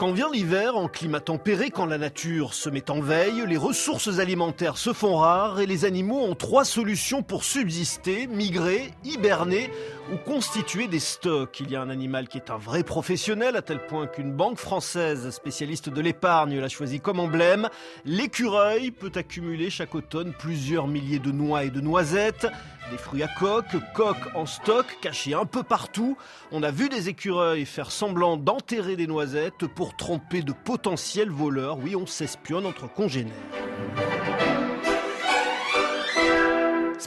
Quand vient l'hiver, en climat tempéré, quand la nature se met en veille, les ressources alimentaires se font rares et les animaux ont trois solutions pour subsister, migrer, hiberner ou constituer des stocks. Il y a un animal qui est un vrai professionnel à tel point qu'une banque française spécialiste de l'épargne l'a choisi comme emblème. L'écureuil peut accumuler chaque automne plusieurs milliers de noix et de noisettes. Des fruits à coque, coques en stock, cachés un peu partout. On a vu des écureuils faire semblant d'enterrer des noisettes pour tromper de potentiels voleurs. Oui, on s'espionne entre congénères.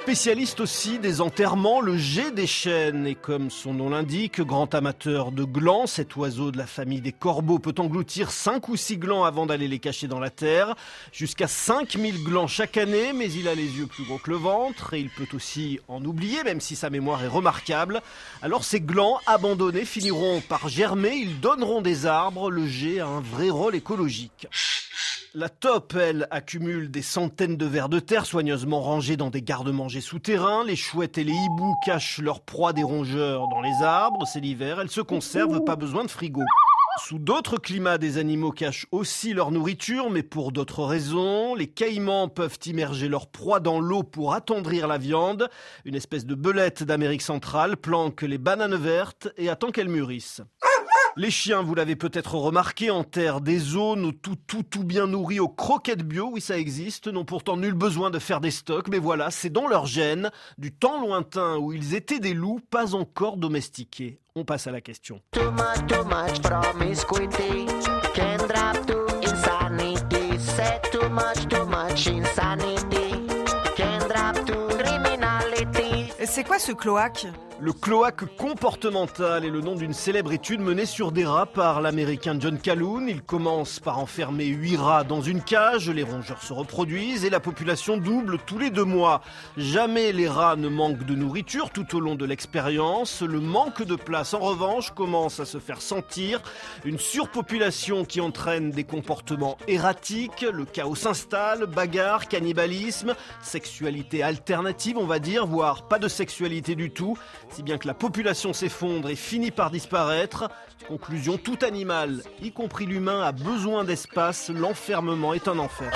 Spécialiste aussi des enterrements, le jet des chênes est comme son nom l'indique, grand amateur de glands. Cet oiseau de la famille des corbeaux peut engloutir 5 ou 6 glands avant d'aller les cacher dans la terre. Jusqu'à 5000 glands chaque année, mais il a les yeux plus gros que le ventre et il peut aussi en oublier, même si sa mémoire est remarquable. Alors ces glands abandonnés finiront par germer, ils donneront des arbres. Le jet a un vrai rôle écologique. La taupe, elle, accumule des centaines de vers de terre soigneusement rangés dans des garde-manger souterrains. Les chouettes et les hiboux cachent leur proie des rongeurs dans les arbres. C'est l'hiver, elles se conservent, pas besoin de frigo. Sous d'autres climats, des animaux cachent aussi leur nourriture, mais pour d'autres raisons. Les caïmans peuvent immerger leur proie dans l'eau pour attendrir la viande. Une espèce de belette d'Amérique centrale planque les bananes vertes et attend qu'elles mûrissent. Les chiens, vous l'avez peut-être remarqué, enterrent des zones tout, tout, tout bien nourris aux croquettes bio. Oui, ça existe. N'ont pourtant nul besoin de faire des stocks. Mais voilà, c'est dans leur gène, du temps lointain où ils étaient des loups, pas encore domestiqués. On passe à la question. C'est quoi ce cloaque? Le cloaque comportemental est le nom d'une célèbre étude menée sur des rats par l'américain John Calhoun. Il commence par enfermer 8 rats dans une cage, les rongeurs se reproduisent et la population double tous les deux mois. Jamais les rats ne manquent de nourriture tout au long de l'expérience. Le manque de place, en revanche, commence à se faire sentir. Une surpopulation qui entraîne des comportements erratiques, le chaos s'installe, bagarre, cannibalisme, sexualité alternative, on va dire, voire pas de sexualité du tout si bien que la population s'effondre et finit par disparaître. Conclusion, tout animal, y compris l'humain, a besoin d'espace, l'enfermement est un enfer.